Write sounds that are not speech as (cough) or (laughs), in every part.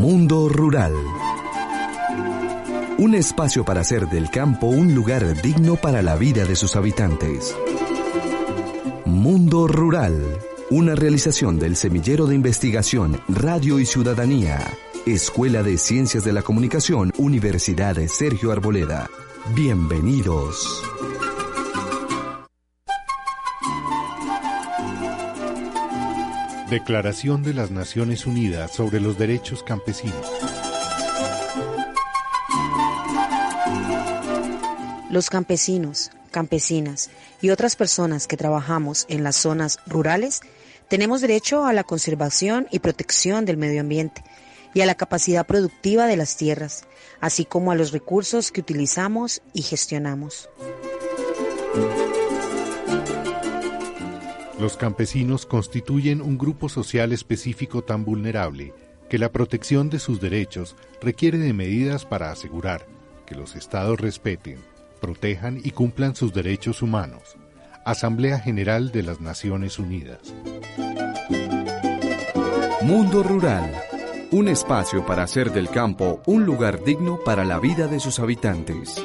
Mundo Rural. Un espacio para hacer del campo un lugar digno para la vida de sus habitantes. Mundo Rural. Una realización del Semillero de Investigación Radio y Ciudadanía. Escuela de Ciencias de la Comunicación, Universidad de Sergio Arboleda. Bienvenidos. Declaración de las Naciones Unidas sobre los Derechos Campesinos. Los campesinos, campesinas y otras personas que trabajamos en las zonas rurales tenemos derecho a la conservación y protección del medio ambiente y a la capacidad productiva de las tierras, así como a los recursos que utilizamos y gestionamos. Los campesinos constituyen un grupo social específico tan vulnerable que la protección de sus derechos requiere de medidas para asegurar que los estados respeten, protejan y cumplan sus derechos humanos. Asamblea General de las Naciones Unidas. Mundo Rural. Un espacio para hacer del campo un lugar digno para la vida de sus habitantes.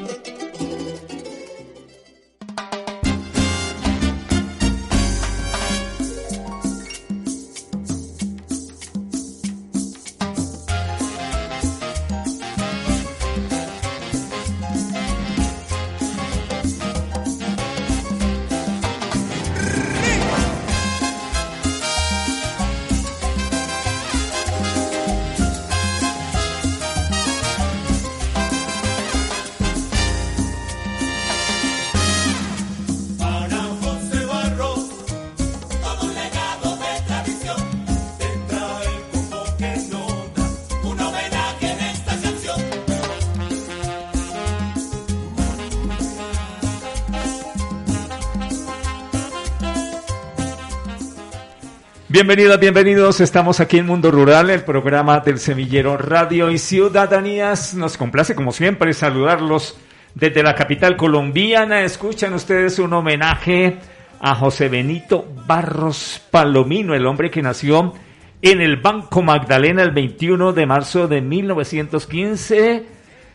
Bienvenidas, bienvenidos. Estamos aquí en Mundo Rural, el programa del Semillero Radio y Ciudadanías. Nos complace, como siempre, saludarlos desde la capital colombiana. Escuchan ustedes un homenaje a José Benito Barros Palomino, el hombre que nació en el Banco Magdalena el 21 de marzo de 1915.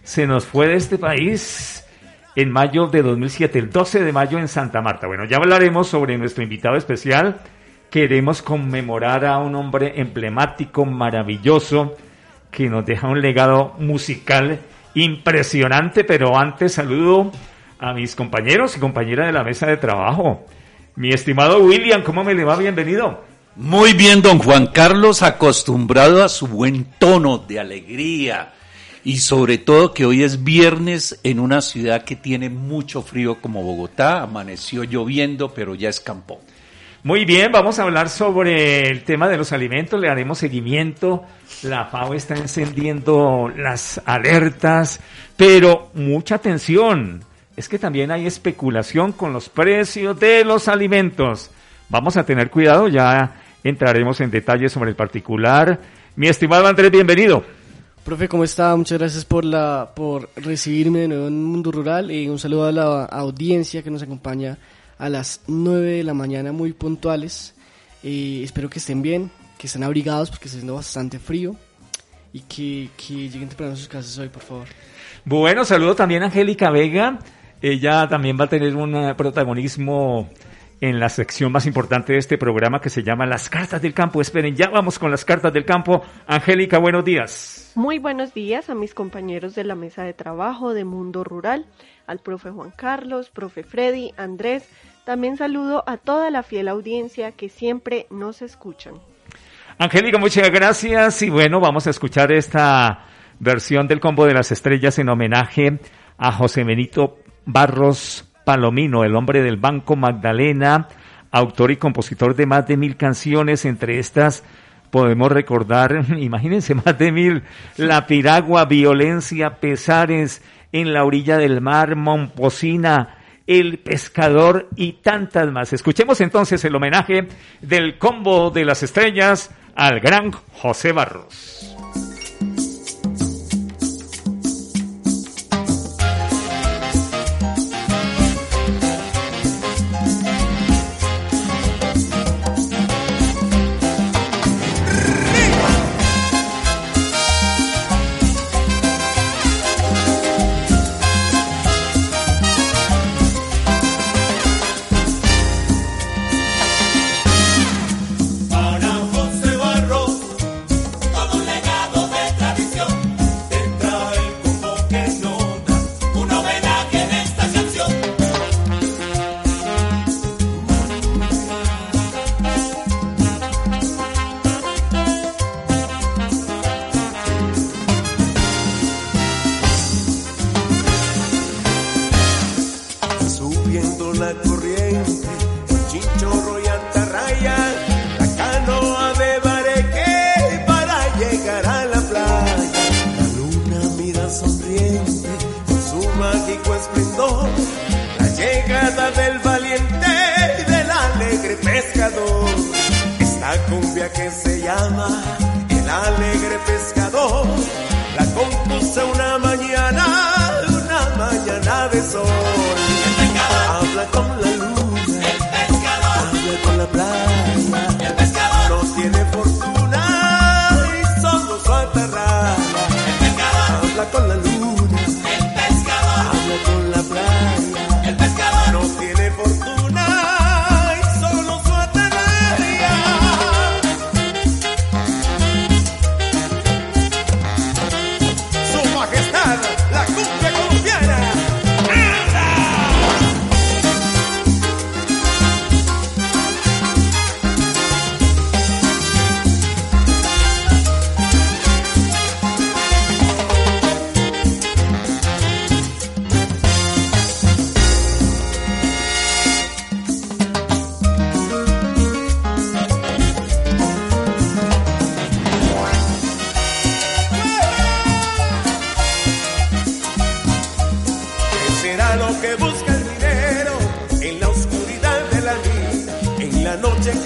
Se nos fue de este país en mayo de 2007, el 12 de mayo en Santa Marta. Bueno, ya hablaremos sobre nuestro invitado especial queremos conmemorar a un hombre emblemático, maravilloso, que nos deja un legado musical impresionante, pero antes saludo a mis compañeros y compañeras de la mesa de trabajo. Mi estimado William, ¿cómo me le va? Bienvenido. Muy bien, don Juan Carlos, acostumbrado a su buen tono de alegría y sobre todo que hoy es viernes en una ciudad que tiene mucho frío como Bogotá, amaneció lloviendo, pero ya escampó. Muy bien, vamos a hablar sobre el tema de los alimentos, le haremos seguimiento. La FAO está encendiendo las alertas, pero mucha atención. Es que también hay especulación con los precios de los alimentos. Vamos a tener cuidado, ya entraremos en detalles sobre el particular. Mi estimado Andrés, bienvenido. Profe, ¿cómo está? Muchas gracias por, la, por recibirme de nuevo en Mundo Rural y un saludo a la audiencia que nos acompaña a las 9 de la mañana muy puntuales. Eh, espero que estén bien, que estén abrigados porque está haciendo bastante frío y que, que lleguen temprano a sus casas hoy, por favor. Bueno, saludo también a Angélica Vega. Ella también va a tener un eh, protagonismo en la sección más importante de este programa que se llama Las Cartas del Campo. Esperen, ya vamos con las Cartas del Campo. Angélica, buenos días. Muy buenos días a mis compañeros de la mesa de trabajo de Mundo Rural, al profe Juan Carlos, profe Freddy, Andrés, también saludo a toda la fiel audiencia que siempre nos escuchan. Angélica, muchas gracias. Y bueno, vamos a escuchar esta versión del Combo de las Estrellas en homenaje a José Benito Barros Palomino, el hombre del Banco Magdalena, autor y compositor de más de mil canciones, entre estas podemos recordar, (laughs) imagínense, más de mil, La Piragua, Violencia, Pesares, En la orilla del mar, Momposina, el Pescador y tantas más. Escuchemos entonces el homenaje del combo de las estrellas al gran José Barros.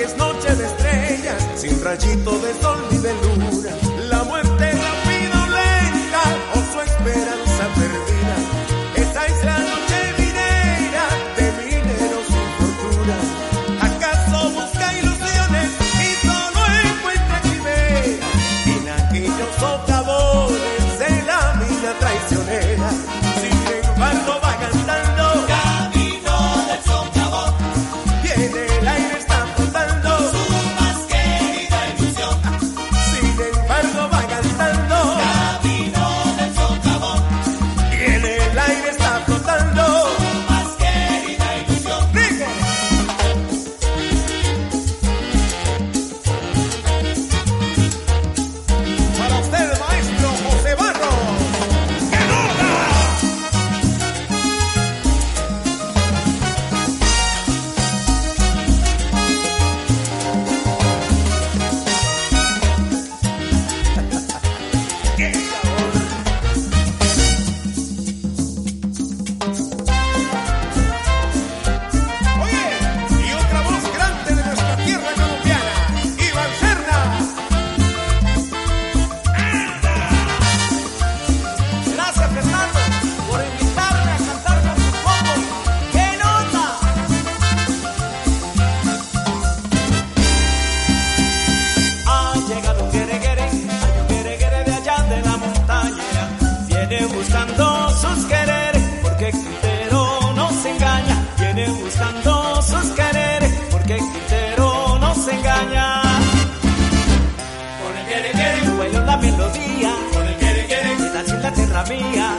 es noche de estrellas, sin rayito mía,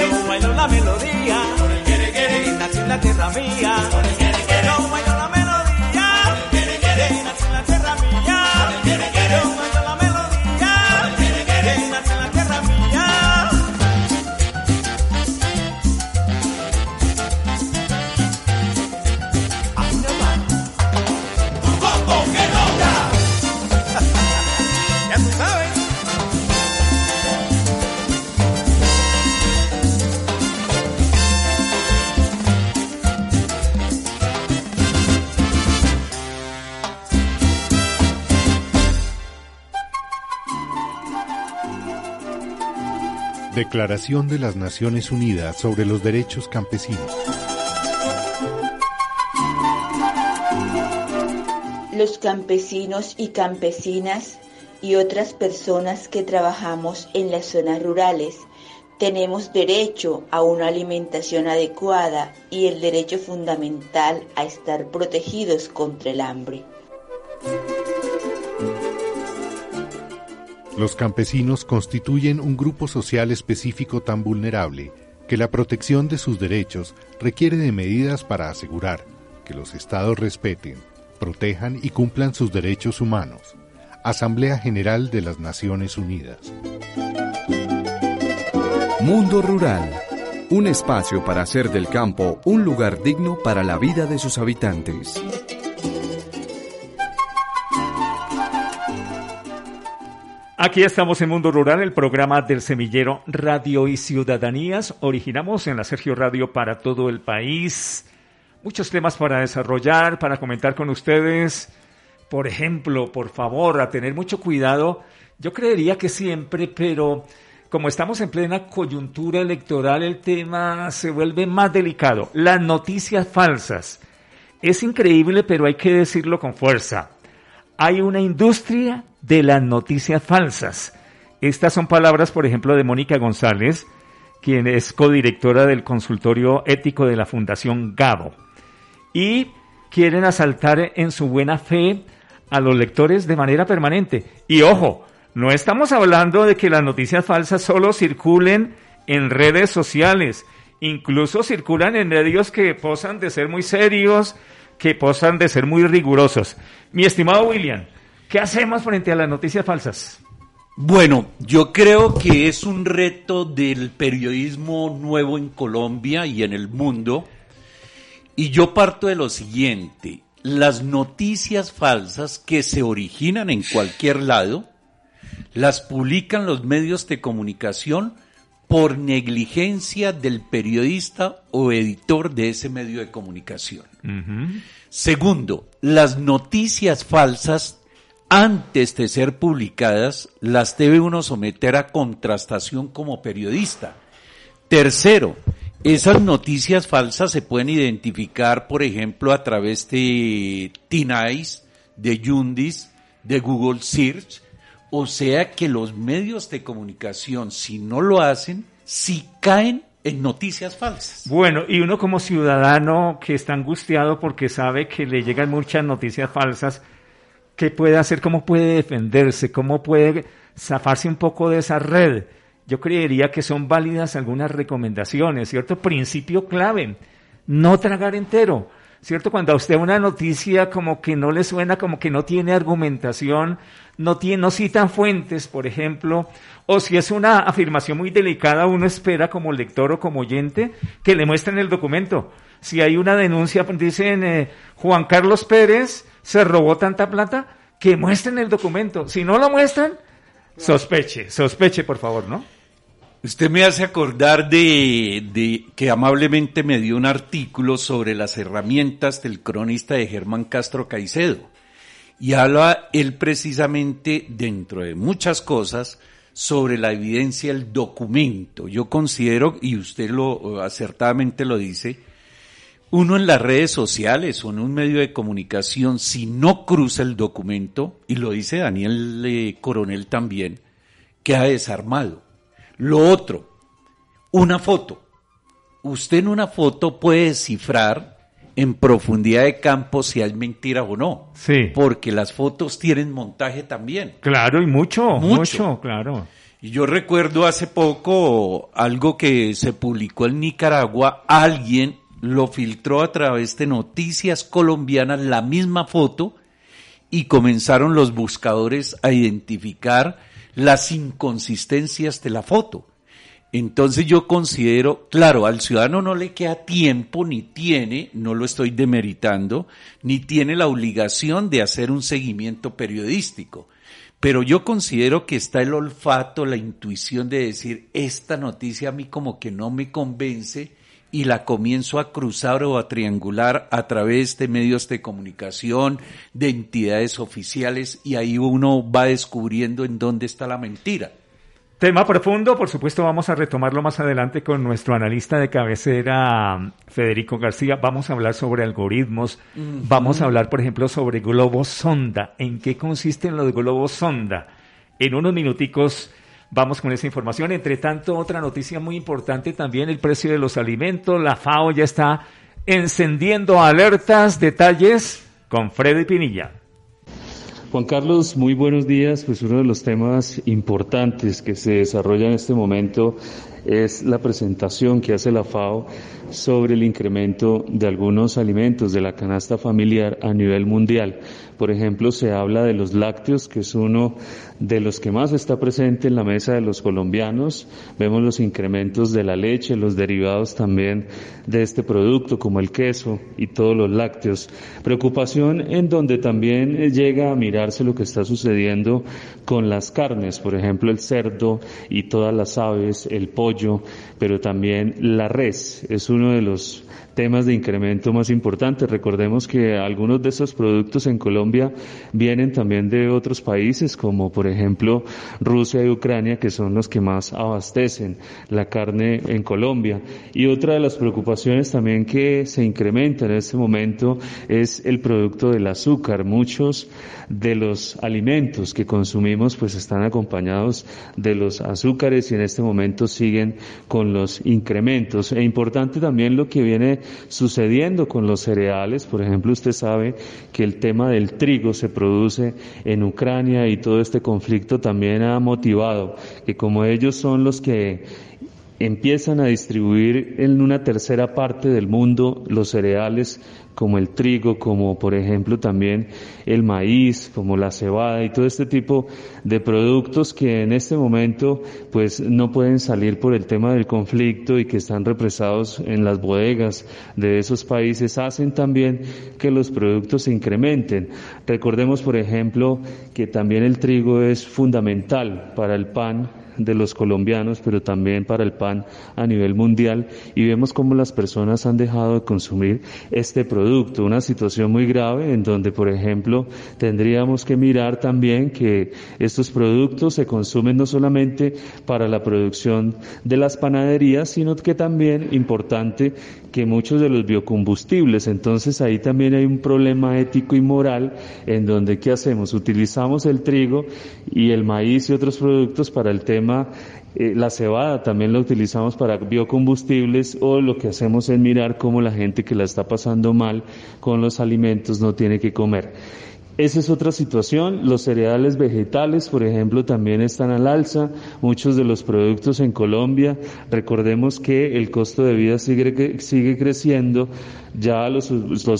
yo bailo la melodía, por el quiere, quiere, nació en la tierra mía. Declaración de las Naciones Unidas sobre los Derechos Campesinos. Los campesinos y campesinas y otras personas que trabajamos en las zonas rurales tenemos derecho a una alimentación adecuada y el derecho fundamental a estar protegidos contra el hambre. Los campesinos constituyen un grupo social específico tan vulnerable que la protección de sus derechos requiere de medidas para asegurar que los estados respeten, protejan y cumplan sus derechos humanos. Asamblea General de las Naciones Unidas. Mundo Rural, un espacio para hacer del campo un lugar digno para la vida de sus habitantes. Aquí estamos en Mundo Rural, el programa del semillero Radio y Ciudadanías. Originamos en la Sergio Radio para todo el país. Muchos temas para desarrollar, para comentar con ustedes. Por ejemplo, por favor, a tener mucho cuidado. Yo creería que siempre, pero como estamos en plena coyuntura electoral, el tema se vuelve más delicado. Las noticias falsas. Es increíble, pero hay que decirlo con fuerza. Hay una industria de las noticias falsas. Estas son palabras, por ejemplo, de Mónica González, quien es codirectora del consultorio ético de la Fundación Gabo. Y quieren asaltar en su buena fe a los lectores de manera permanente. Y ojo, no estamos hablando de que las noticias falsas solo circulen en redes sociales, incluso circulan en medios que posan de ser muy serios, que posan de ser muy rigurosos. Mi estimado William, ¿qué hacemos frente a las noticias falsas? Bueno, yo creo que es un reto del periodismo nuevo en Colombia y en el mundo. Y yo parto de lo siguiente, las noticias falsas que se originan en cualquier lado, las publican los medios de comunicación por negligencia del periodista o editor de ese medio de comunicación. Segundo, las noticias falsas, antes de ser publicadas, las debe uno someter a contrastación como periodista. Tercero, esas noticias falsas se pueden identificar, por ejemplo, a través de Tinais, de Yundis, de Google Search, o sea que los medios de comunicación, si no lo hacen, si caen en noticias falsas. Bueno, y uno como ciudadano que está angustiado porque sabe que le llegan muchas noticias falsas, ¿qué puede hacer? ¿Cómo puede defenderse? ¿Cómo puede zafarse un poco de esa red? Yo creería que son válidas algunas recomendaciones, ¿cierto? Principio clave, no tragar entero. ¿Cierto? Cuando a usted una noticia como que no le suena, como que no tiene argumentación, no, tiene, no citan fuentes, por ejemplo, o si es una afirmación muy delicada, uno espera como lector o como oyente que le muestren el documento. Si hay una denuncia, dicen eh, Juan Carlos Pérez se robó tanta plata, que muestren el documento. Si no lo muestran, sospeche, sospeche, por favor, ¿no? Usted me hace acordar de, de, que amablemente me dio un artículo sobre las herramientas del cronista de Germán Castro Caicedo. Y habla él precisamente, dentro de muchas cosas, sobre la evidencia del documento. Yo considero, y usted lo acertadamente lo dice, uno en las redes sociales o en un medio de comunicación, si no cruza el documento, y lo dice Daniel eh, Coronel también, queda desarmado lo otro, una foto. Usted en una foto puede descifrar en profundidad de campo si es mentira o no. Sí. Porque las fotos tienen montaje también. Claro, y mucho, mucho, claro. Y yo recuerdo hace poco algo que se publicó en Nicaragua, alguien lo filtró a través de noticias colombianas, la misma foto, y comenzaron los buscadores a identificar las inconsistencias de la foto. Entonces yo considero, claro, al ciudadano no le queda tiempo, ni tiene, no lo estoy demeritando, ni tiene la obligación de hacer un seguimiento periodístico. Pero yo considero que está el olfato, la intuición de decir, esta noticia a mí como que no me convence y la comienzo a cruzar o a triangular a través de medios de comunicación, de entidades oficiales y ahí uno va descubriendo en dónde está la mentira. Tema profundo, por supuesto vamos a retomarlo más adelante con nuestro analista de cabecera, Federico García. Vamos a hablar sobre algoritmos, vamos a hablar, por ejemplo, sobre globos sonda. ¿En qué consiste lo de globos sonda? En unos minuticos Vamos con esa información. Entre tanto, otra noticia muy importante también, el precio de los alimentos. La FAO ya está encendiendo alertas, detalles con Freddy Pinilla. Juan Carlos, muy buenos días. Pues uno de los temas importantes que se desarrolla en este momento es la presentación que hace la FAO sobre el incremento de algunos alimentos de la canasta familiar a nivel mundial. Por ejemplo, se habla de los lácteos, que es uno de los que más está presente en la mesa de los colombianos. Vemos los incrementos de la leche, los derivados también de este producto, como el queso y todos los lácteos. Preocupación en donde también llega a mirarse lo que está sucediendo con las carnes, por ejemplo, el cerdo y todas las aves, el pollo, pero también la res. Es uno de los temas de incremento más importantes. Recordemos que algunos de esos productos en Colombia vienen también de otros países, como por ejemplo Rusia y Ucrania, que son los que más abastecen la carne en Colombia. Y otra de las preocupaciones también que se incrementa en este momento es el producto del azúcar. Muchos de los alimentos que consumimos pues están acompañados de los azúcares y en este momento siguen con los incrementos. E importante también lo que viene sucediendo con los cereales. Por ejemplo, usted sabe que el tema del trigo se produce en Ucrania y todo este conflicto también ha motivado que como ellos son los que empiezan a distribuir en una tercera parte del mundo los cereales como el trigo, como por ejemplo también el maíz, como la cebada y todo este tipo de productos que en este momento pues no pueden salir por el tema del conflicto y que están represados en las bodegas de esos países hacen también que los productos se incrementen. Recordemos por ejemplo que también el trigo es fundamental para el pan de los colombianos, pero también para el pan a nivel mundial. Y vemos cómo las personas han dejado de consumir este producto, una situación muy grave en donde, por ejemplo, tendríamos que mirar también que estos productos se consumen no solamente para la producción de las panaderías, sino que también importante que muchos de los biocombustibles, entonces ahí también hay un problema ético y moral en donde ¿qué hacemos? Utilizamos el trigo y el maíz y otros productos para el tema eh, la cebada también la utilizamos para biocombustibles o lo que hacemos es mirar cómo la gente que la está pasando mal con los alimentos no tiene que comer. Esa es otra situación. Los cereales vegetales, por ejemplo, también están al alza. Muchos de los productos en Colombia, recordemos que el costo de vida sigue, sigue creciendo. Ya los,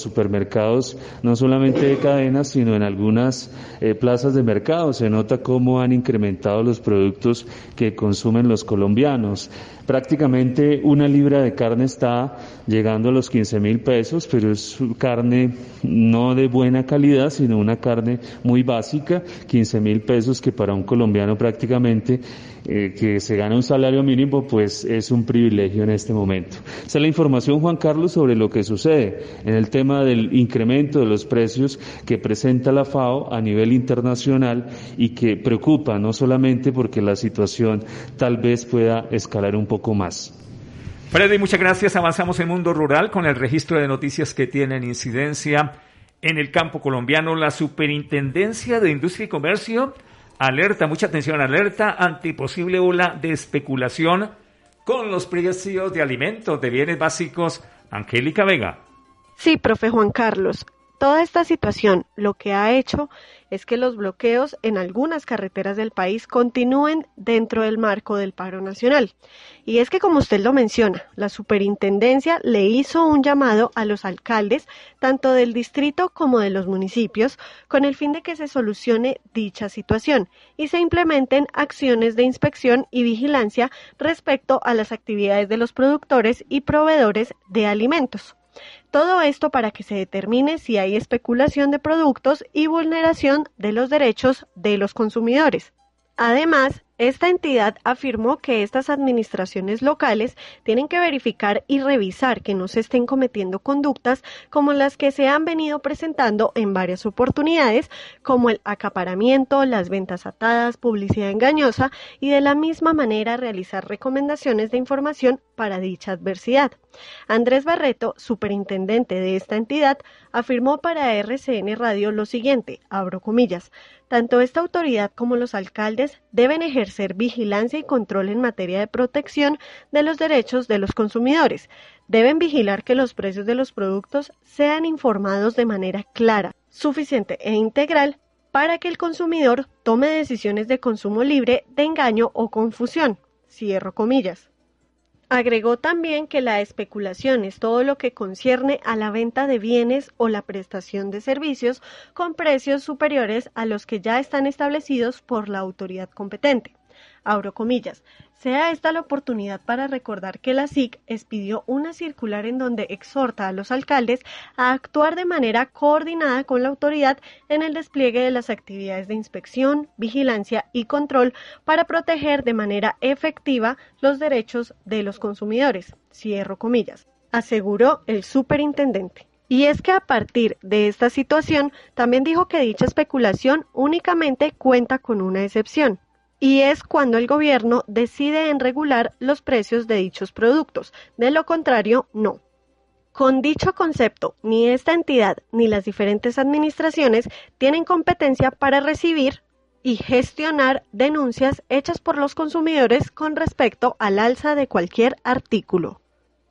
supermercados, no solamente de cadenas, sino en algunas eh, plazas de mercado, se nota cómo han incrementado los productos que consumen los colombianos. Prácticamente una libra de carne está llegando a los 15 mil pesos, pero es carne no de buena calidad, sino una carne muy básica, 15 mil pesos que para un colombiano prácticamente eh, que se gana un salario mínimo, pues es un privilegio en este momento. Esa es la información, Juan Carlos, sobre lo que sucede en el tema del incremento de los precios que presenta la FAO a nivel internacional y que preocupa no solamente porque la situación tal vez pueda escalar un poco más. Freddy, muchas gracias. Avanzamos en Mundo Rural con el registro de noticias que tienen incidencia en el campo colombiano. La Superintendencia de Industria y Comercio Alerta, mucha atención, alerta ante posible ola de especulación con los precios de alimentos, de bienes básicos. Angélica Vega. Sí, profe Juan Carlos. Toda esta situación lo que ha hecho es que los bloqueos en algunas carreteras del país continúen dentro del marco del paro nacional. Y es que, como usted lo menciona, la superintendencia le hizo un llamado a los alcaldes, tanto del distrito como de los municipios, con el fin de que se solucione dicha situación y se implementen acciones de inspección y vigilancia respecto a las actividades de los productores y proveedores de alimentos. Todo esto para que se determine si hay especulación de productos y vulneración de los derechos de los consumidores. Además, esta entidad afirmó que estas administraciones locales tienen que verificar y revisar que no se estén cometiendo conductas como las que se han venido presentando en varias oportunidades, como el acaparamiento, las ventas atadas, publicidad engañosa y de la misma manera realizar recomendaciones de información para dicha adversidad. Andrés Barreto, superintendente de esta entidad, afirmó para RCN Radio lo siguiente, abro comillas, tanto esta autoridad como los alcaldes deben ejercer vigilancia y control en materia de protección de los derechos de los consumidores. Deben vigilar que los precios de los productos sean informados de manera clara, suficiente e integral para que el consumidor tome decisiones de consumo libre de engaño o confusión. Cierro comillas. Agregó también que la especulación es todo lo que concierne a la venta de bienes o la prestación de servicios con precios superiores a los que ya están establecidos por la autoridad competente. Abro comillas. Sea esta la oportunidad para recordar que la SIC expidió una circular en donde exhorta a los alcaldes a actuar de manera coordinada con la autoridad en el despliegue de las actividades de inspección, vigilancia y control para proteger de manera efectiva los derechos de los consumidores. Cierro comillas. Aseguró el superintendente. Y es que a partir de esta situación también dijo que dicha especulación únicamente cuenta con una excepción, y es cuando el gobierno decide en regular los precios de dichos productos. De lo contrario, no. Con dicho concepto, ni esta entidad ni las diferentes administraciones tienen competencia para recibir y gestionar denuncias hechas por los consumidores con respecto al alza de cualquier artículo.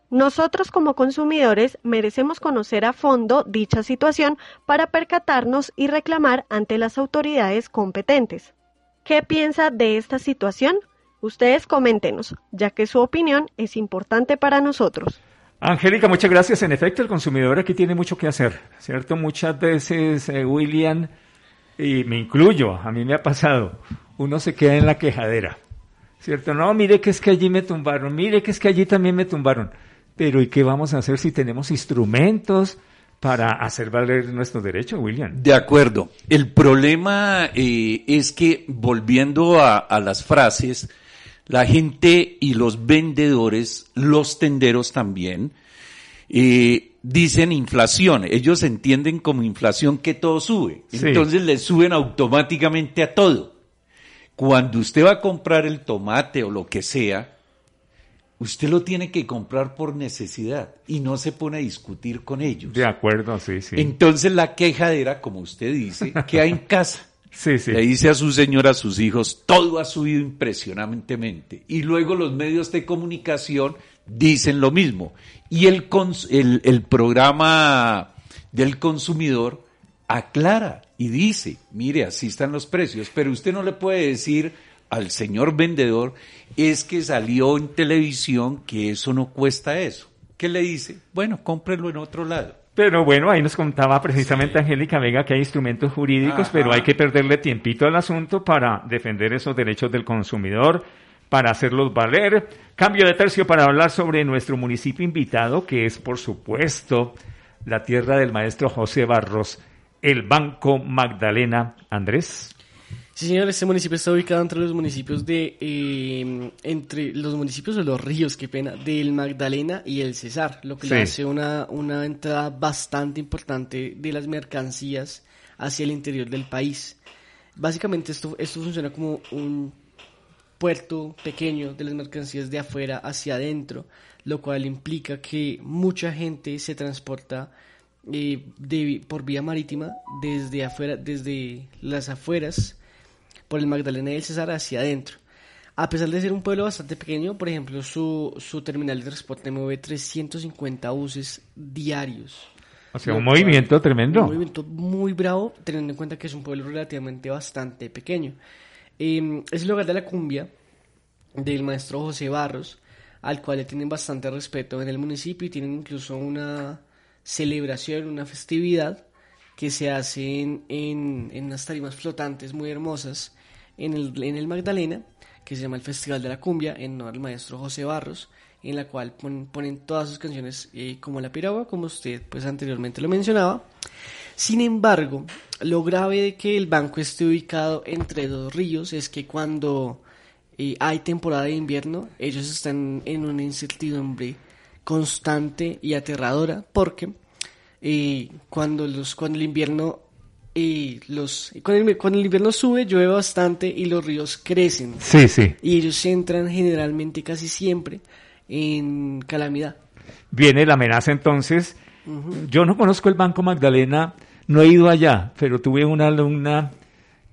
Nosotros como consumidores merecemos conocer a fondo dicha situación para percatarnos y reclamar ante las autoridades competentes. ¿Qué piensa de esta situación? Ustedes coméntenos, ya que su opinión es importante para nosotros. Angélica, muchas gracias. En efecto, el consumidor aquí tiene mucho que hacer, ¿cierto? Muchas veces, eh, William, y me incluyo, a mí me ha pasado, uno se queda en la quejadera, ¿cierto? No, mire que es que allí me tumbaron, mire que es que allí también me tumbaron. Pero ¿y qué vamos a hacer si tenemos instrumentos? Para hacer valer nuestro derecho, William. De acuerdo. El problema eh, es que, volviendo a, las frases, la gente y los vendedores, los tenderos también, eh, dicen inflación. Ellos entienden como inflación que todo sube. Entonces le suben automáticamente a todo. Cuando usted va a comprar el tomate o lo que sea, usted lo tiene que comprar por necesidad y no se pone a discutir con ellos. De acuerdo, sí, sí. Entonces la quejadera, como usted dice, (laughs) queda en casa. Sí, sí. Le dice a su señora, a sus hijos, todo ha subido impresionantemente. Y luego los medios de comunicación dicen lo mismo. Y el, el, el programa del consumidor aclara y dice, mire, así están los precios, pero usted no le puede decir al señor vendedor es que salió en televisión que eso no cuesta eso. ¿Qué le dice? Bueno, cómprelo en otro lado. Pero bueno, ahí nos contaba precisamente Angélica Vega que hay instrumentos jurídicos, pero hay que perderle tiempito al asunto para defender esos derechos del consumidor, para hacerlos valer. Cambio de tercio para hablar sobre nuestro municipio invitado, que es por supuesto la tierra del maestro José Barros, el Banco Magdalena. Andrés. Sí, señor, este municipio está ubicado entre los municipios de, eh, entre los municipios de los ríos, qué pena, del Magdalena y el Cesar, lo que le hace una, una entrada bastante importante de las mercancías hacia el interior del país. Básicamente esto, esto funciona como un puerto pequeño de las mercancías de afuera hacia adentro, lo cual implica que mucha gente se transporta eh, por vía marítima desde afuera, desde las afueras por el Magdalena y el César hacia adentro. A pesar de ser un pueblo bastante pequeño, por ejemplo, su, su terminal de transporte mueve 350 buses diarios. O sea, un movimiento tremendo. Un movimiento muy bravo, teniendo en cuenta que es un pueblo relativamente bastante pequeño. Em, es el lugar de la cumbia del maestro José Barros, al cual le tienen bastante respeto en el municipio y tienen incluso una celebración, una festividad que se hace en, en unas tarimas flotantes muy hermosas en el, en el Magdalena, que se llama el Festival de la Cumbia, en honor al maestro José Barros, en la cual ponen, todas sus canciones eh, como la piragua, como usted pues anteriormente lo mencionaba. Sin embargo, lo grave de que el banco esté ubicado entre dos ríos es que cuando eh, hay temporada de invierno, ellos están en una incertidumbre constante y aterradora porque eh, cuando, los, cuando el invierno y los cuando el, cuando el, invierno sube llueve bastante y los ríos crecen. Sí, sí. Y ellos entran generalmente casi siempre en calamidad. Viene la amenaza entonces. Yo no conozco el Banco Magdalena, no he ido allá, pero tuve una alumna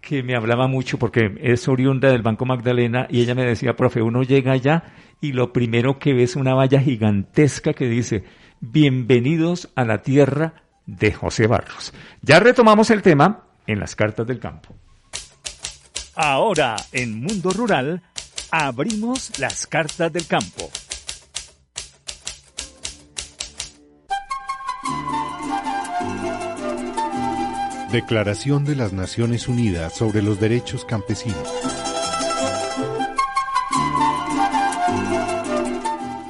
que me hablaba mucho porque es oriunda del Banco Magdalena y ella me decía, profe, uno llega allá y lo primero que ve es una valla gigantesca que dice, bienvenidos a la tierra de José Barros. Ya retomamos el tema en las cartas del campo. Ahora, en Mundo Rural, abrimos las cartas del campo. Declaración de las Naciones Unidas sobre los Derechos Campesinos.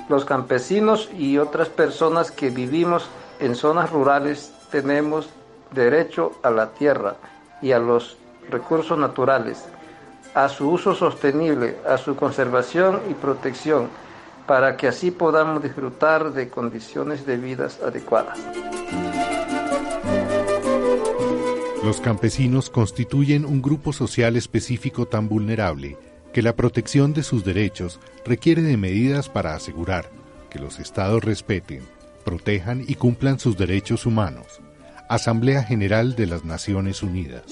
Los campesinos y otras personas que vivimos en zonas rurales tenemos derecho a la tierra y a los recursos naturales, a su uso sostenible, a su conservación y protección, para que así podamos disfrutar de condiciones de vida adecuadas. Los campesinos constituyen un grupo social específico tan vulnerable que la protección de sus derechos requiere de medidas para asegurar que los estados respeten, protejan y cumplan sus derechos humanos. Asamblea General de las Naciones Unidas.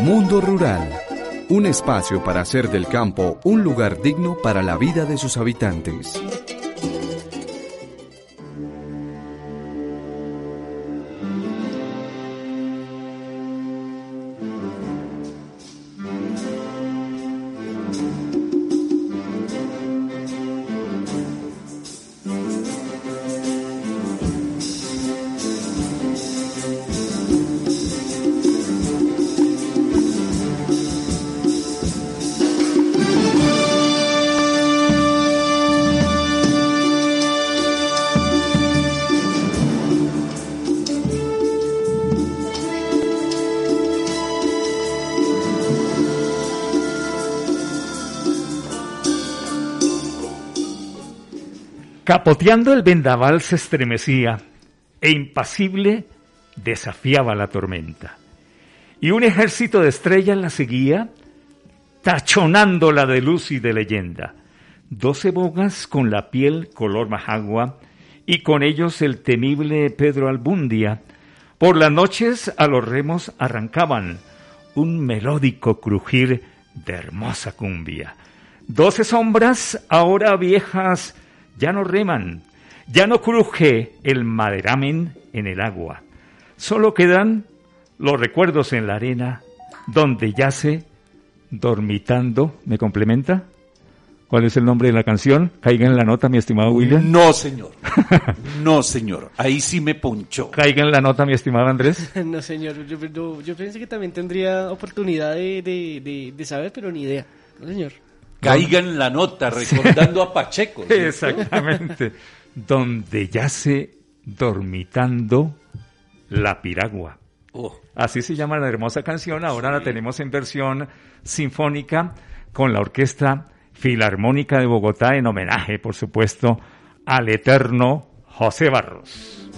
Mundo Rural. Un espacio para hacer del campo un lugar digno para la vida de sus habitantes. Capoteando el vendaval se estremecía e impasible desafiaba la tormenta. Y un ejército de estrellas la seguía, tachonándola de luz y de leyenda. Doce bogas con la piel color majagua y con ellos el temible Pedro Albundia. Por las noches a los remos arrancaban un melódico crujir de hermosa cumbia. Doce sombras, ahora viejas, ya no reman, ya no cruje el maderamen en el agua. Solo quedan los recuerdos en la arena donde yace dormitando. ¿Me complementa? ¿Cuál es el nombre de la canción? Caiga en la nota, mi estimado William. No, señor. No, señor. Ahí sí me ponchó. Caiga en la nota, mi estimado Andrés. (laughs) no, señor. Yo, yo, pensé que también tendría oportunidad de, de, de saber, pero ni idea. No, señor. Caiga en la nota, recordando a Pacheco. Exactamente. Donde yace dormitando la piragua. Oh. Así se llama la hermosa canción. Ahora la tenemos en versión sinfónica con la Orquesta Filarmónica de Bogotá en homenaje, por supuesto, al eterno José Barros.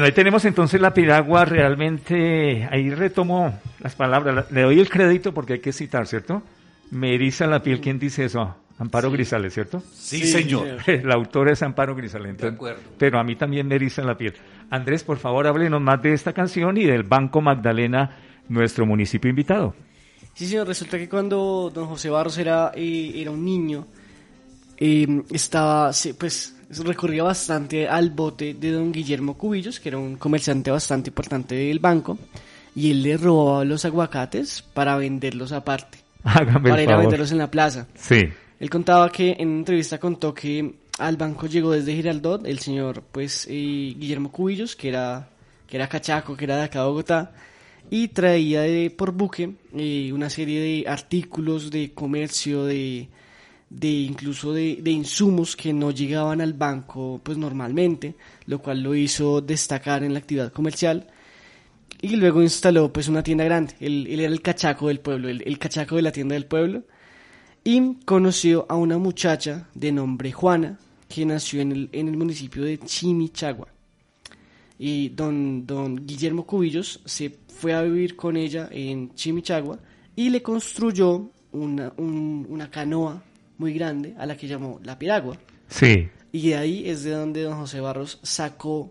Bueno, ahí tenemos entonces la piragua realmente, ahí retomo las palabras, le doy el crédito porque hay que citar, ¿cierto? Me eriza la piel, ¿quién dice eso? Amparo Grisales, ¿cierto? Sí, señor. (laughs) La autora es Amparo Grisales. De acuerdo. Pero a mí también me eriza la piel. Andrés, por favor, háblenos más de esta canción y del Banco Magdalena, nuestro municipio invitado. Sí, señor, resulta que cuando don José Barros era, eh, era un niño, eh, estaba, sí, pues, recurría bastante al bote de don Guillermo Cubillos, que era un comerciante bastante importante del banco, y él le robaba los aguacates para venderlos aparte, (laughs) Hágame para el ir a venderlos en la plaza. Sí. Él contaba que en una entrevista contó que al banco llegó desde Giraldot el señor pues eh, Guillermo Cubillos, que era, que era cachaco, que era de acá de Bogotá, y traía de, por buque eh, una serie de artículos de comercio, de, de incluso de, de insumos que no llegaban al banco pues normalmente, lo cual lo hizo destacar en la actividad comercial. Y luego instaló pues una tienda grande. Él, él era el cachaco del pueblo, el, el cachaco de la tienda del pueblo y conoció a una muchacha de nombre Juana que nació en el, en el municipio de Chimichagua. Y don, don Guillermo Cubillos se fue a vivir con ella en Chimichagua y le construyó una, un- una canoa muy grande a la que llamó La Piragua. Sí. Y de ahí es de donde don José Barros sacó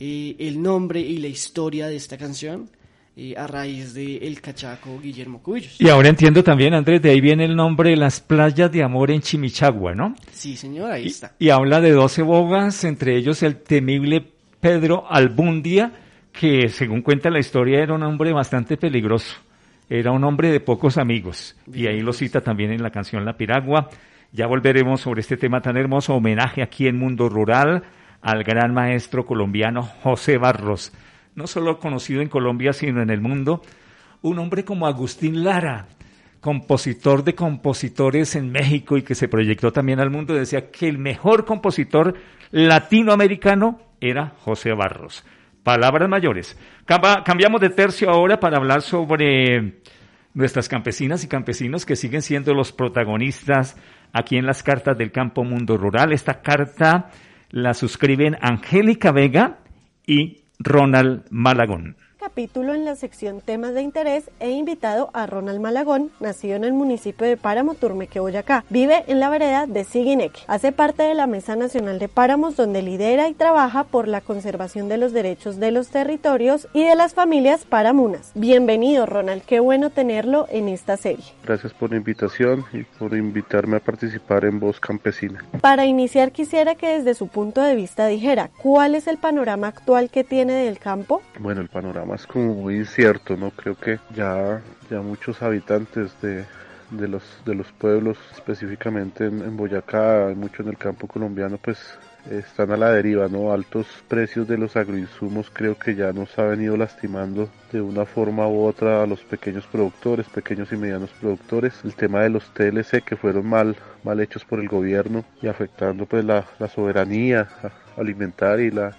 eh, el nombre y la historia de esta canción eh, a raíz de El Cachaco Guillermo Cubillos. Y ahora entiendo también, Andrés, de ahí viene el nombre de las playas de amor en Chimichagua, ¿no? Sí, señor, ahí está. Y habla de 12 bogas, entre ellos el temible Pedro Albundia, que según cuenta la historia era un hombre bastante peligroso. Era un hombre de pocos amigos. Y ahí lo cita también en la canción La Piragua. Ya volveremos sobre este tema tan hermoso. Homenaje aquí en Mundo Rural al gran maestro colombiano José Barros. No solo conocido en Colombia, sino en el mundo. Un hombre como Agustín Lara, compositor de compositores en México y que se proyectó también al mundo, decía que el mejor compositor latinoamericano era José Barros. Palabras mayores. Cambiamos de tercio ahora para hablar sobre nuestras campesinas y campesinos que siguen siendo los protagonistas aquí en las cartas del campo mundo rural. Esta carta la suscriben Angélica Vega y Ronald Malagón. Capítulo en la sección temas de interés he invitado a Ronald Malagón, nacido en el municipio de Páramo, Turmeque, Boyacá. Vive en la vereda de Siguineque. Hace parte de la Mesa Nacional de Páramos, donde lidera y trabaja por la conservación de los derechos de los territorios y de las familias paramunas. Bienvenido, Ronald. Qué bueno tenerlo en esta serie. Gracias por la invitación y por invitarme a participar en Voz Campesina. Para iniciar, quisiera que desde su punto de vista dijera cuál es el panorama actual que tiene del campo. Bueno, el panorama es como muy incierto, ¿no? Creo que ya, ya muchos habitantes de, de los, de los pueblos, específicamente en, Boyacá, y mucho en el campo colombiano, pues están a la deriva, ¿no? Altos precios de los agroinsumos creo que ya nos ha venido lastimando de una forma u otra a los pequeños productores, pequeños y medianos productores. El tema de los TLC que fueron mal, mal hechos por el gobierno y afectando pues la, la soberanía alimentaria y la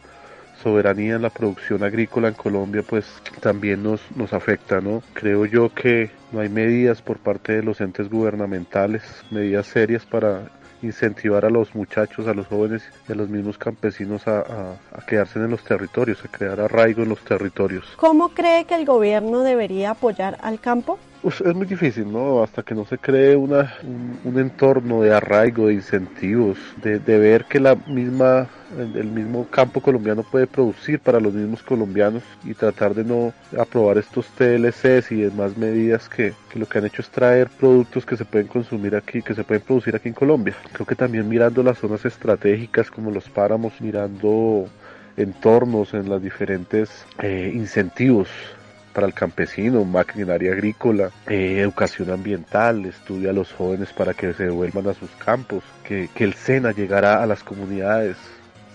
soberanía en la producción agrícola en Colombia pues también nos, nos afecta, ¿no? Creo yo que no hay medidas por parte de los entes gubernamentales, medidas serias para incentivar a los muchachos, a los jóvenes y a los mismos campesinos a, a, a quedarse en los territorios, a crear arraigo en los territorios. ¿Cómo cree que el gobierno debería apoyar al campo? Pues es muy difícil, ¿no? Hasta que no se cree una, un, un entorno de arraigo, de incentivos, de, ver que la misma, el, mismo campo colombiano puede producir para los mismos colombianos y tratar de no aprobar estos TLCs y demás medidas que, que lo que han hecho es traer productos que se pueden consumir aquí, que se pueden producir aquí en Colombia. Creo que también mirando las zonas estratégicas como los páramos, mirando entornos en los diferentes eh, incentivos para el campesino, maquinaria agrícola, eh, educación ambiental, estudio a los jóvenes para que se devuelvan a sus campos, que, que el SENA llegará a las comunidades.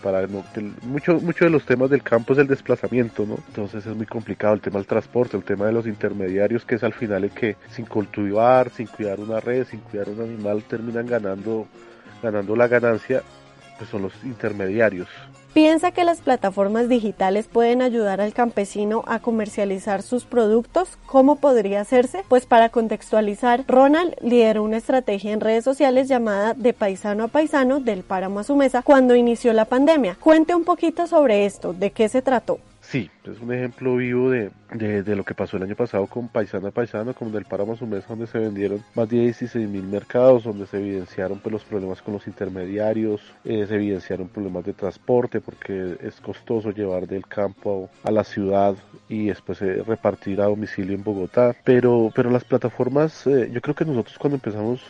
Para no, mucho, mucho de los temas del campo es el desplazamiento, ¿no? Entonces es muy complicado el tema del transporte, el tema de los intermediarios, que es al final el que sin cultivar, sin cuidar una red, sin cuidar un animal, terminan ganando, ganando la ganancia pues son los intermediarios. ¿Piensa que las plataformas digitales pueden ayudar al campesino a comercializar sus productos? ¿Cómo podría hacerse? Pues para contextualizar, Ronald lideró una estrategia en redes sociales llamada De Paisano a Paisano del Páramo a su mesa cuando inició la pandemia. Cuente un poquito sobre esto, ¿de qué se trató? Sí, es un ejemplo vivo de, de, lo que pasó el año pasado con Paisano a Paisano, como del Páramo su mesa, donde se vendieron más de 16 mil mercados, donde se evidenciaron pues, los problemas con los intermediarios, eh, se evidenciaron problemas de transporte, porque es costoso llevar del campo a, la ciudad y después eh, repartir a domicilio en Bogotá. Pero, pero las plataformas, eh, yo creo que nosotros cuando empezamos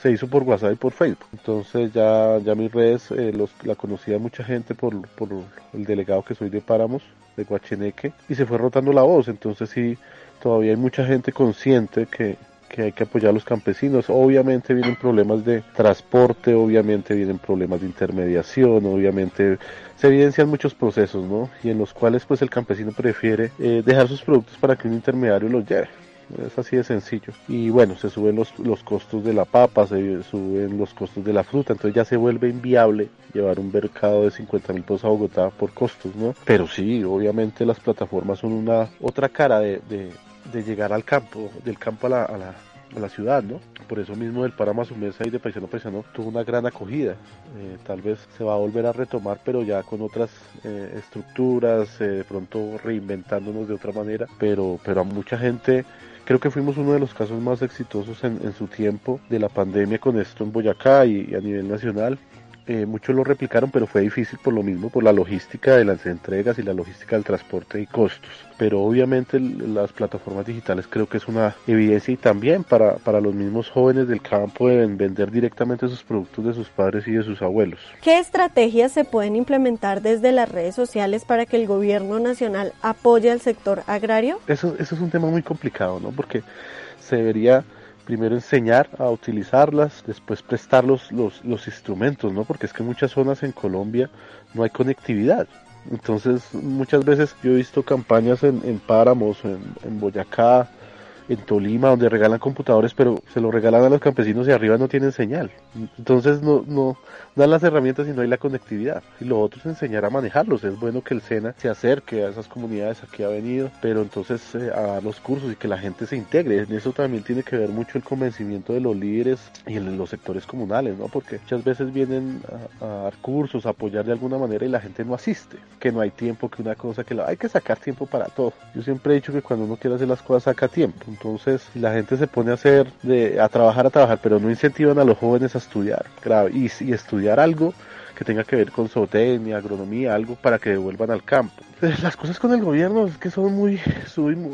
se hizo por WhatsApp y por Facebook. Entonces ya, ya mis redes los, la conocía mucha gente por, por el delegado que soy de Páramos de Guacheneque y se fue rotando la voz. Entonces sí, todavía hay mucha gente consciente que, que hay que apoyar a los campesinos. Obviamente vienen problemas de transporte, obviamente vienen problemas de intermediación, obviamente se evidencian muchos procesos, ¿no? Y en los cuales pues el campesino prefiere eh, dejar sus productos para que un intermediario los lleve. Es así de sencillo. Y bueno, se suben los, los costos de la papa, se suben los costos de la fruta, entonces ya se vuelve inviable llevar un mercado de 50 mil pesos a Bogotá por costos, ¿no? Pero sí, obviamente las plataformas son una otra cara de, de, llegar al campo, del campo a la, a la, a la ciudad, ¿no? Por eso mismo el Páramo a su mesa y de Paisano Paisano tuvo una gran acogida. Eh, tal vez se va a volver a retomar, pero ya con otras eh, estructuras, eh, de pronto reinventándonos de otra manera. Pero, pero a mucha gente Creo que fuimos uno de los casos más exitosos en, su tiempo de la pandemia con esto en Boyacá y, a nivel nacional. Eh, muchos lo replicaron, pero fue difícil por lo mismo, por la logística de las entregas y la logística del transporte y costos. Pero obviamente las plataformas digitales creo que es una evidencia y también para, para los mismos jóvenes del campo deben vender directamente sus productos de sus padres y de sus abuelos. ¿Qué estrategias se pueden implementar desde las redes sociales para que el gobierno nacional apoye al sector agrario? Eso, eso es un tema muy complicado, ¿no? Porque se debería primero enseñar a utilizarlas, después prestar los, los, instrumentos, ¿no? Porque es que en muchas zonas en Colombia no hay conectividad. Entonces, muchas veces yo he visto campañas en, en páramos, en, en Boyacá, en Tolima, donde regalan computadores, pero se lo regalan a los campesinos y arriba no tienen señal. Entonces no, no dan las herramientas y no hay la conectividad. Y lo otro es enseñar a manejarlos. Es bueno que el SENA se acerque a esas comunidades aquí ha venido, pero entonces eh, a dar los cursos y que la gente se integre. En eso también tiene que ver mucho el convencimiento de los líderes y en los sectores comunales, ¿no? Porque muchas veces vienen a, dar cursos, a apoyar de alguna manera y la gente no asiste, que no hay tiempo, que una cosa, que hay que sacar tiempo para todo. Yo siempre he dicho que cuando uno quiere hacer las cosas saca tiempo. Entonces, la gente se pone a hacer, de, a trabajar, a trabajar, pero no incentivan a los jóvenes a estudiar y, estudiar algo que tenga que ver con zootecnia, agronomía, algo para que devuelvan al campo. Pues, las cosas con el gobierno es que son muy,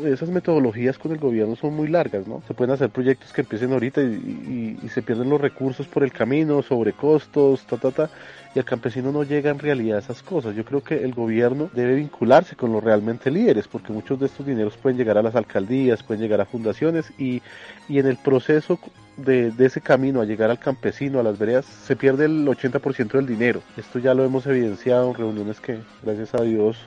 esas metodologías con el gobierno son muy largas, ¿no? Se pueden hacer proyectos que empiecen ahorita y, y se pierden los recursos por el camino, sobre costos, ta, ta, ta, y el campesino no llega en realidad a esas cosas. Yo creo que el gobierno debe vincularse con los realmente líderes, porque muchos de estos dineros pueden llegar a las alcaldías, pueden llegar a fundaciones y, y en el proceso de, de, ese camino a llegar al campesino, a las veredas, se pierde el 80% del dinero. Esto ya lo hemos evidenciado en reuniones que, gracias a Dios,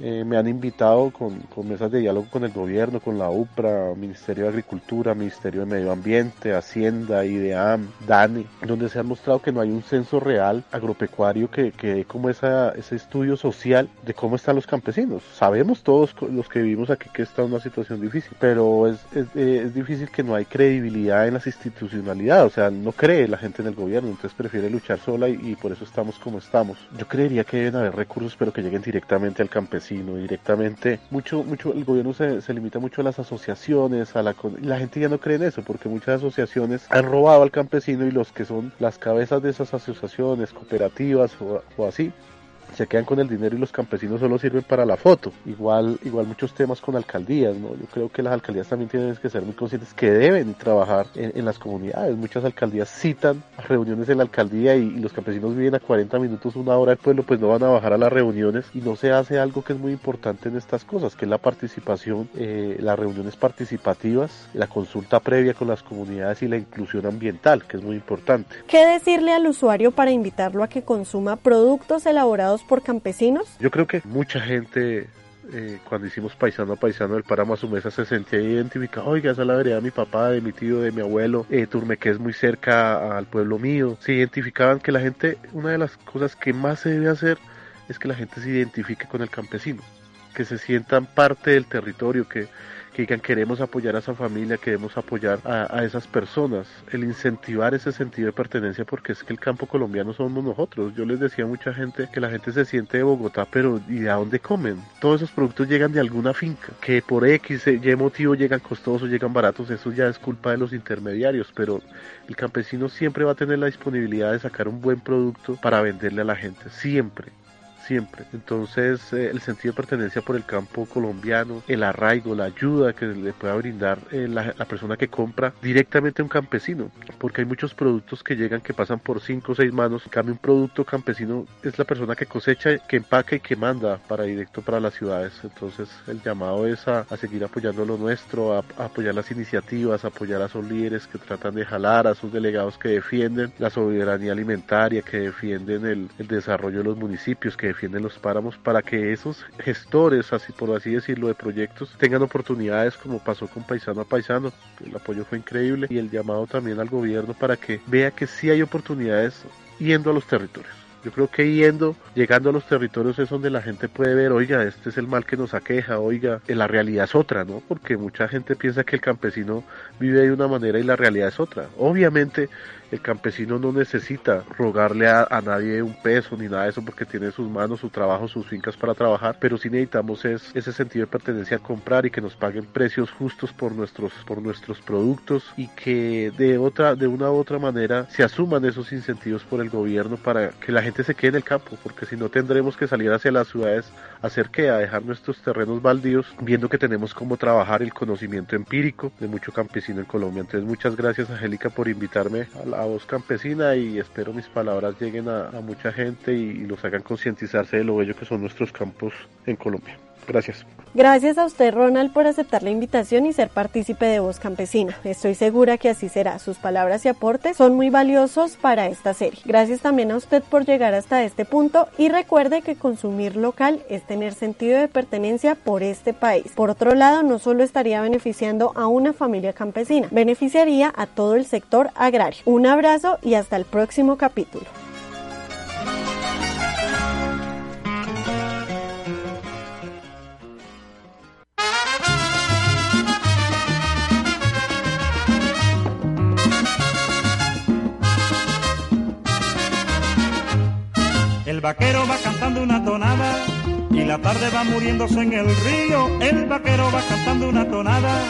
eh, me han invitado con, con, mesas de diálogo con el gobierno, con la UPRA, Ministerio de Agricultura, Ministerio de Medio Ambiente, Hacienda, IDEAM, DANE, donde se ha mostrado que no hay un censo real agropecuario que, que dé como esa, ese estudio social de cómo están los campesinos. Sabemos todos los que vivimos aquí que está en una situación difícil, pero es, eh, es difícil que no hay credibilidad en las institucionalidades, o sea, no cree la gente en el gobierno, entonces prefiere luchar sola y por eso estamos como estamos. Yo creería que deben haber recursos, pero que lleguen directamente al campesino sino directamente. Mucho, mucho, el gobierno se, limita mucho a las asociaciones, a la, la gente ya no cree en eso, porque muchas asociaciones han robado al campesino y los que son las cabezas de esas asociaciones, cooperativas o así, se quedan con el dinero y los campesinos solo sirven para la foto. Igual, igual muchos temas con alcaldías, ¿no? Yo creo que las alcaldías también tienen que ser muy conscientes que deben trabajar en, las comunidades. Muchas alcaldías citan reuniones en la alcaldía y, los campesinos viven a 40 minutos, una hora del pueblo, pues no van a bajar a las reuniones y no se hace algo que es muy importante en estas cosas, que es la participación, eh, las reuniones participativas, la consulta previa con las comunidades y la inclusión ambiental, que es muy importante. ¿Qué decirle al usuario para invitarlo a que consuma productos elaborados por campesinos? Yo creo que mucha gente eh, cuando hicimos paisano a paisano del páramo a su mesa se sentía identificado, oiga, esa es la vereda de mi papá, de mi tío, de mi abuelo, eh, Turmeque es muy cerca al pueblo mío. Se identificaban que la gente, una de las cosas que más se debe hacer es que la gente se identifique con el campesino, que se sientan parte del territorio, que que digan queremos apoyar a esa familia, queremos apoyar a, esas personas, el incentivar ese sentido de pertenencia porque es que el campo colombiano somos nosotros. Yo les decía a mucha gente que la gente se siente de Bogotá, pero ¿y de dónde comen? Todos esos productos llegan de alguna finca, que por X, Y motivo llegan costosos, llegan baratos, eso ya es culpa de los intermediarios, pero el campesino siempre va a tener la disponibilidad de sacar un buen producto para venderle a la gente, siempre Entonces, eh, el sentido de pertenencia por el campo colombiano, el arraigo, la ayuda que le pueda brindar eh, la, persona que compra directamente a un campesino, porque hay muchos productos que llegan que pasan por cinco o seis manos. En cambio, un producto campesino es la persona que cosecha, que empaca y que manda para directo para las ciudades. Entonces, el llamado es a, seguir apoyando lo nuestro, a, apoyar las iniciativas, a apoyar a esos líderes que tratan de jalar, a esos delegados que defienden la soberanía alimentaria, que defienden el, el desarrollo de los municipios, que defienden los páramos para que esos gestores, así por así decirlo, de proyectos tengan oportunidades como pasó con Paisano a Paisano. El apoyo fue increíble y el llamado también al gobierno para que vea que sí hay oportunidades yendo a los territorios. Yo creo que yendo, llegando a los territorios es donde la gente puede ver, oiga, este es el mal que nos aqueja, oiga, la realidad es otra, ¿no? Porque mucha gente piensa que el campesino vive de una manera y la realidad es otra. Obviamente el campesino no necesita rogarle a, nadie un peso ni nada de eso porque tiene sus manos, su trabajo, sus fincas para trabajar, pero sí necesitamos es ese sentido de pertenencia a comprar y que nos paguen precios justos por nuestros, por nuestros productos y que de otra, de una u otra manera se asuman esos incentivos por el gobierno para que la gente se quede en el campo, porque si no tendremos que salir hacia las ciudades a hacer que a dejar nuestros terrenos baldíos, viendo que tenemos cómo trabajar el conocimiento empírico de mucho campesino en Colombia. Entonces muchas gracias Angélica por invitarme a la voz campesina y espero mis palabras lleguen a, mucha gente y, y los hagan concientizarse de lo bello que son nuestros campos en Colombia. Gracias. Gracias a usted, Ronald, por aceptar la invitación y ser partícipe de Voz Campesina. Estoy segura que así será. Sus palabras y aportes son muy valiosos para esta serie. Gracias también a usted por llegar hasta este punto y recuerde que consumir local es tener sentido de pertenencia por este país. Por otro lado, no solo estaría beneficiando a una familia campesina, beneficiaría a todo el sector agrario. Un abrazo y hasta el próximo capítulo. Vaquero va cantando una tonada y la tarde va muriéndose en el río. El vaquero va cantando una tonada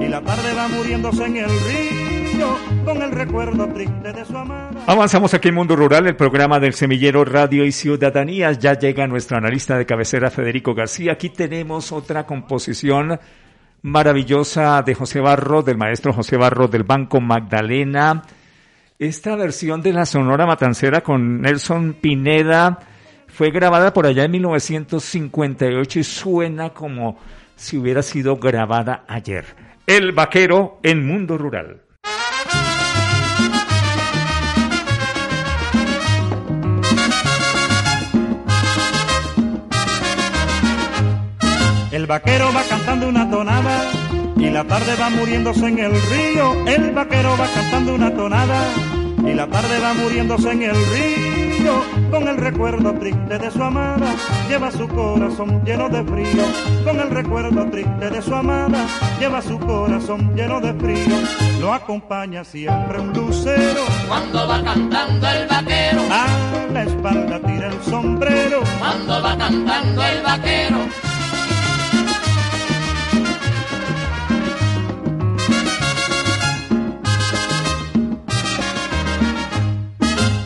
y la tarde va muriéndose en el río con el recuerdo triste de su amada. Avanzamos aquí en Mundo Rural, el programa del Semillero Radio y Ciudadanías. Ya llega nuestro analista de cabecera Federico García. Aquí tenemos otra composición maravillosa de José Barro, del maestro José Barro del Banco Magdalena. Esta versión de la Sonora Matancera con Nelson Pineda fue grabada por allá en 1958 y suena como si hubiera sido grabada ayer. El vaquero en Mundo Rural. El vaquero va cantando una tonada y la tarde va muriéndose en el río. El vaquero va cantando una tonada y la tarde va muriéndose en el río. Con el recuerdo triste de su amada, lleva su corazón lleno de frío. Con el recuerdo triste de su amada, lleva su corazón lleno de frío. Lo acompaña siempre un lucero. Cuando va cantando el vaquero, a la espalda tira el sombrero. Cuando va cantando el vaquero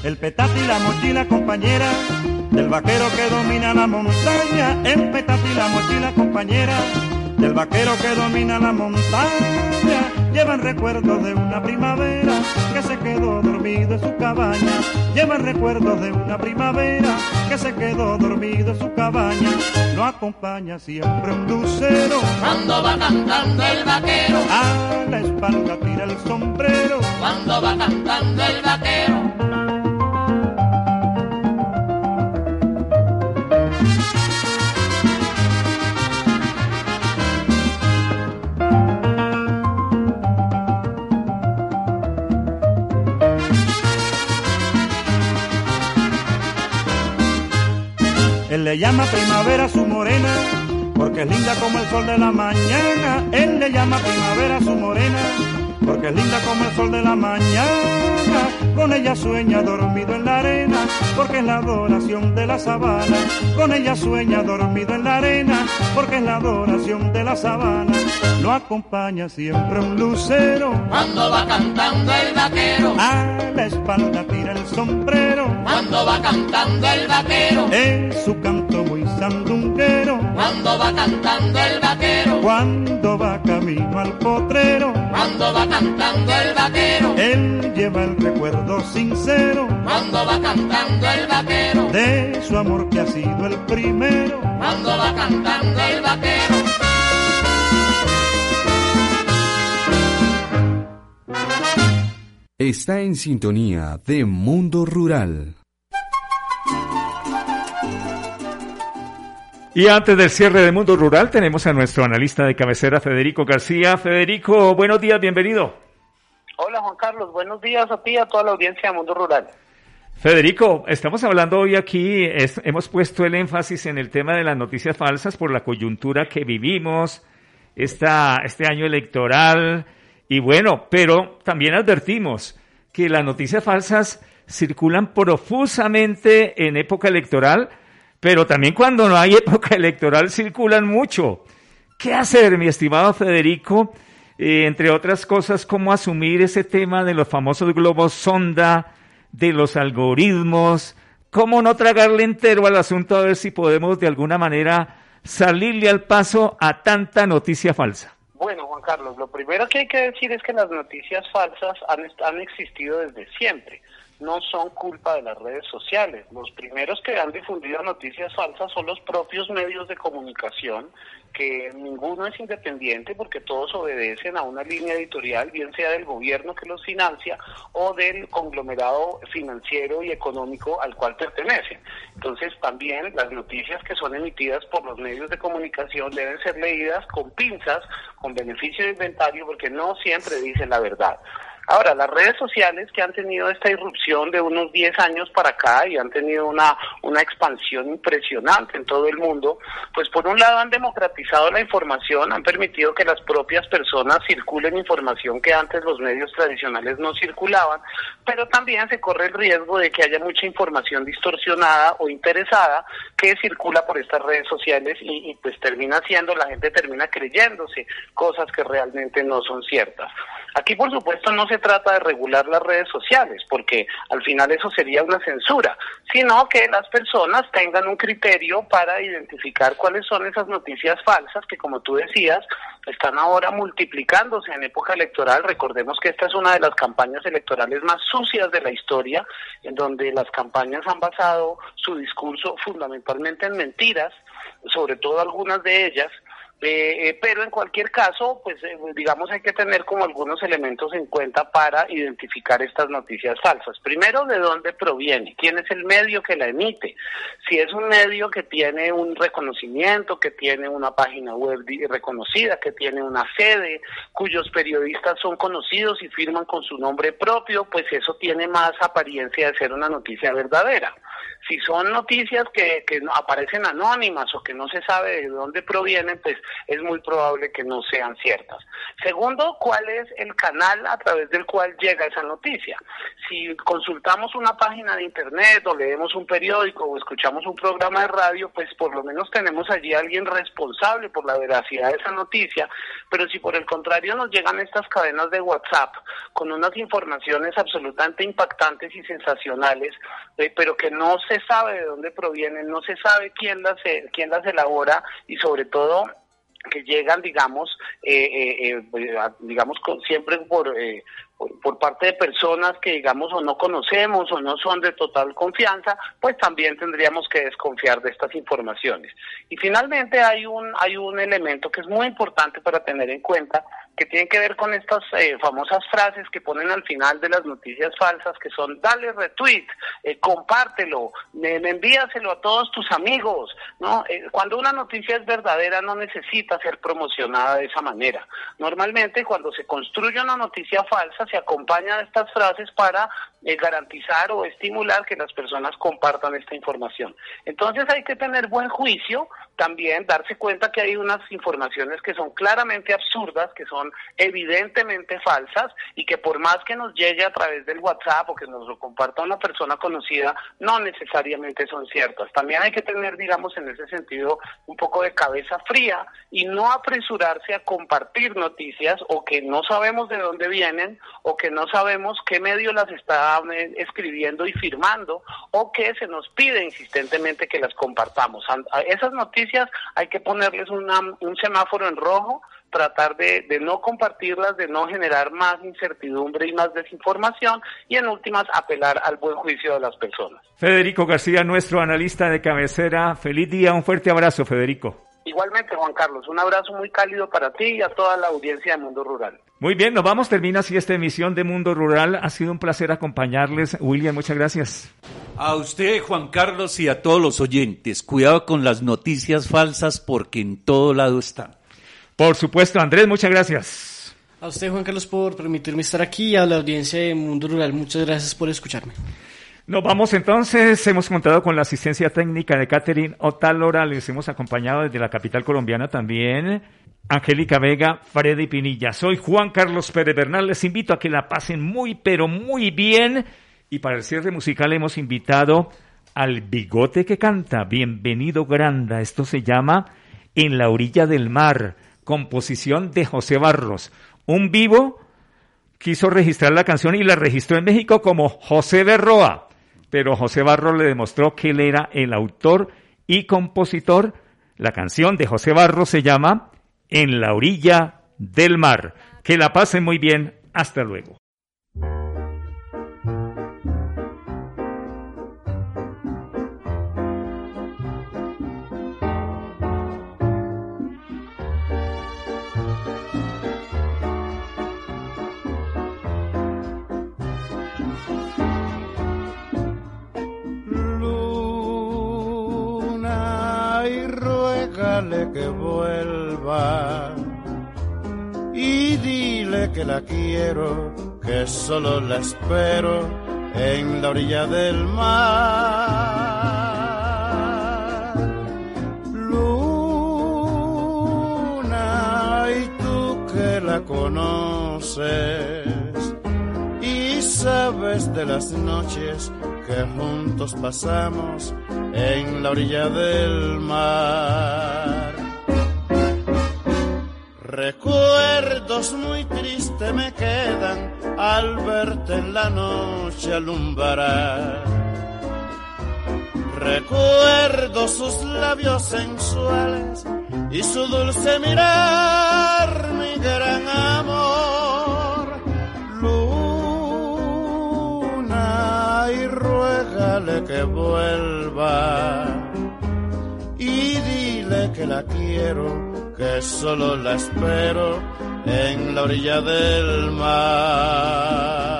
el petate y la mochila compañera del vaquero que domina la montaña, el petate y la mochila compañera del vaquero que domina la montaña, llevan recuerdos de una primavera que se quedó dormido en su cabaña, llevan recuerdos de una primavera que se quedó dormido en su cabaña, lo acompaña siempre un lucero, cuando va cantando el vaquero, a la espalda tira el sombrero, cuando va cantando el vaquero le llama primavera su morena, porque es linda como el sol de la mañana. Él le llama primavera su morena, porque es linda como el sol de la mañana. Con ella sueña dormido en la arena, porque es la adoración de la sabana. Con ella sueña dormido en la arena, porque es la adoración de la sabana. Lo acompaña siempre un lucero. Cuando va cantando el vaquero, A la espalda tira el sombrero. cuando va cantando el vaquero, Es su canto muy sandunguero. cuando va cantando el vaquero, Cuando va camino al potrero. cuando va cantando el vaquero, Él lleva el recuerdo sincero cuando va cantando el vaquero, de su amor que ha sido el primero. cuando va cantando el vaquero. Está en sintonía de Mundo Rural. Y antes del cierre de Mundo Rural tenemos a nuestro analista de cabecera, Federico García. Federico, buenos días, bienvenido. Hola Juan Carlos, buenos días a ti y a toda la audiencia de Mundo Rural. Federico, estamos hablando hoy aquí, es- hemos puesto el énfasis en el tema de las noticias falsas por la coyuntura que vivimos, esta, este año electoral, y bueno, pero también advertimos que las noticias falsas circulan profusamente en época electoral, pero también cuando no hay (laughs) época electoral circulan mucho. ¿Qué hacer, mi estimado Federico? Eh, entre otras cosas, cómo asumir ese tema de los famosos globos sonda, de los algoritmos, cómo no tragarle entero al asunto a ver si podemos de alguna manera salirle al paso a tanta noticia falsa. Bueno, Juan Carlos, lo primero que hay que decir es que las noticias falsas han, han existido desde siempre. No son culpa de las redes sociales. Los primeros que han difundido noticias falsas son los propios medios de comunicación, que ninguno es independiente porque todos obedecen a una línea editorial, bien sea del gobierno que los financia o del conglomerado financiero y económico al cual pertenecen. Entonces, también las noticias que son emitidas por los medios de comunicación deben ser leídas con pinzas, con beneficio de inventario, porque no siempre dicen la verdad. Ahora, las redes sociales que han tenido esta irrupción de unos 10 años para acá y han tenido una, una expansión impresionante en todo el mundo, pues por un lado han democratizado la información, han permitido que las propias personas circulen información que antes los medios tradicionales no circulaban, pero también se corre el riesgo de que haya mucha información distorsionada o interesada que circula por estas redes sociales y, y pues termina siendo, la gente termina creyéndose cosas que realmente no son ciertas. Aquí, por supuesto, no se trata de regular las redes sociales, porque al final eso sería una censura, sino que las personas tengan un criterio para identificar cuáles son esas noticias falsas que, como tú decías, están ahora multiplicándose en época electoral. Recordemos que esta es una de las campañas electorales más sucias de la historia, en donde las campañas han basado su discurso fundamentalmente en mentiras, sobre todo algunas de ellas, eh, eh, pero en cualquier caso, pues eh, digamos hay que tener como algunos elementos en cuenta para identificar estas noticias falsas. Primero, de dónde proviene, quién es el medio que la emite. Si es un medio que tiene un reconocimiento, que tiene una página web reconocida, que tiene una sede, cuyos periodistas son conocidos y firman con su nombre propio, pues eso tiene más apariencia de ser una noticia verdadera. Si son noticias que, que aparecen anónimas o que no se sabe de dónde provienen, pues es muy probable que no sean ciertas. Segundo, ¿cuál es el canal a través del cual llega esa noticia? Si consultamos una página de internet o leemos un periódico o escuchamos un programa de radio, pues por lo menos tenemos allí a alguien responsable por la veracidad de esa noticia, pero si por el contrario nos llegan estas cadenas de WhatsApp con unas informaciones absolutamente impactantes y sensacionales, eh, pero que no se sabe de dónde provienen, no se sabe quién las, eh, quién las elabora y sobre todo que llegan, digamos, eh, eh, eh, a- digamos, con- siempre por, eh, por, parte de personas que, digamos, o no conocemos o no son de total confianza, pues también tendríamos que desconfiar de estas informaciones. Y finalmente hay un, hay un elemento que es muy importante para tener en cuenta, que tiene que ver con estas eh, famosas frases que ponen al final de las noticias falsas, que son dale retweet, eh, compártelo, me envíaselo a todos tus amigos, ¿no? Eh, cuando una noticia es verdadera no necesita ser promocionada de esa manera. Normalmente cuando se construye una noticia falsa se acompaña de estas frases para eh, garantizar o estimular que las personas compartan esta información. Entonces hay que tener buen juicio, también darse cuenta que hay unas informaciones que son claramente absurdas, que son evidentemente falsas y que por más que nos llegue a través del WhatsApp o que nos lo comparta una persona conocida, no necesariamente son ciertas. También hay que tener, digamos, en ese sentido, un poco de cabeza fría y no apresurarse a compartir noticias o que no sabemos de dónde vienen o que no sabemos qué medio las está eh, escribiendo y firmando o que se nos pide insistentemente que las compartamos. Esas noticias hay que ponerles un semáforo en rojo tratar de, no compartirlas, de no generar más incertidumbre y más desinformación y en últimas apelar al buen juicio de las personas. Federico García, nuestro analista de cabecera, feliz día, un fuerte abrazo Federico. Igualmente, Juan Carlos, un abrazo muy cálido para ti y a toda la audiencia de Mundo Rural. Muy bien, nos vamos, termina así esta emisión de Mundo Rural. Ha sido un placer acompañarles. William, muchas gracias. A usted, Juan Carlos, y a todos los oyentes, cuidado con las noticias falsas porque en todo lado están. Por supuesto, Andrés, muchas gracias. A usted, Juan Carlos, por permitirme estar aquí y a la audiencia de Mundo Rural. Muchas gracias por escucharme. Nos vamos entonces, hemos contado con la asistencia técnica de Catherine Otalora, les hemos acompañado desde la capital colombiana también, Angélica Vega, Freddy Pinilla. Soy Juan Carlos Pérez Bernal, les invito a que la pasen muy, pero muy bien. Y para el cierre musical hemos invitado al bigote que canta, bienvenido Granda, esto se llama En la orilla del mar, composición de José Barros, un vivo quiso registrar la canción y la registró en México como José Berroa pero José Barro le demostró que él era el autor y compositor. La canción de José Barro se llama En la orilla del mar. Que la pasen muy bien. Hasta luego. Que vuelva y dile que la quiero, que solo la espero en la orilla del mar. Luna, y tú que la conoces sabes de las noches que juntos pasamos en la orilla del mar. Recuerdos muy tristes me quedan al verte en la noche alumbrar. Recuerdo sus labios sensuales y su dulce mirar, mi gran amor. Vuelva y dile que la quiero que solo la espero en la orilla del mar.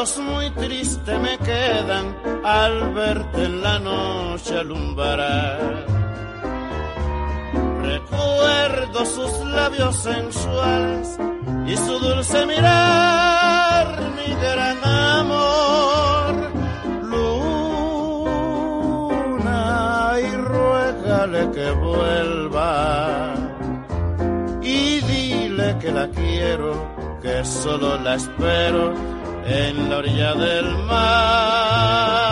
Muy tristes me quedan al verte en la noche alumbrar. Recuerdo sus labios sensuales y su dulce mirar, mi gran amor. Luna, y ruégale que vuelva y dile que la quiero, que solo la espero en la orilla del mar.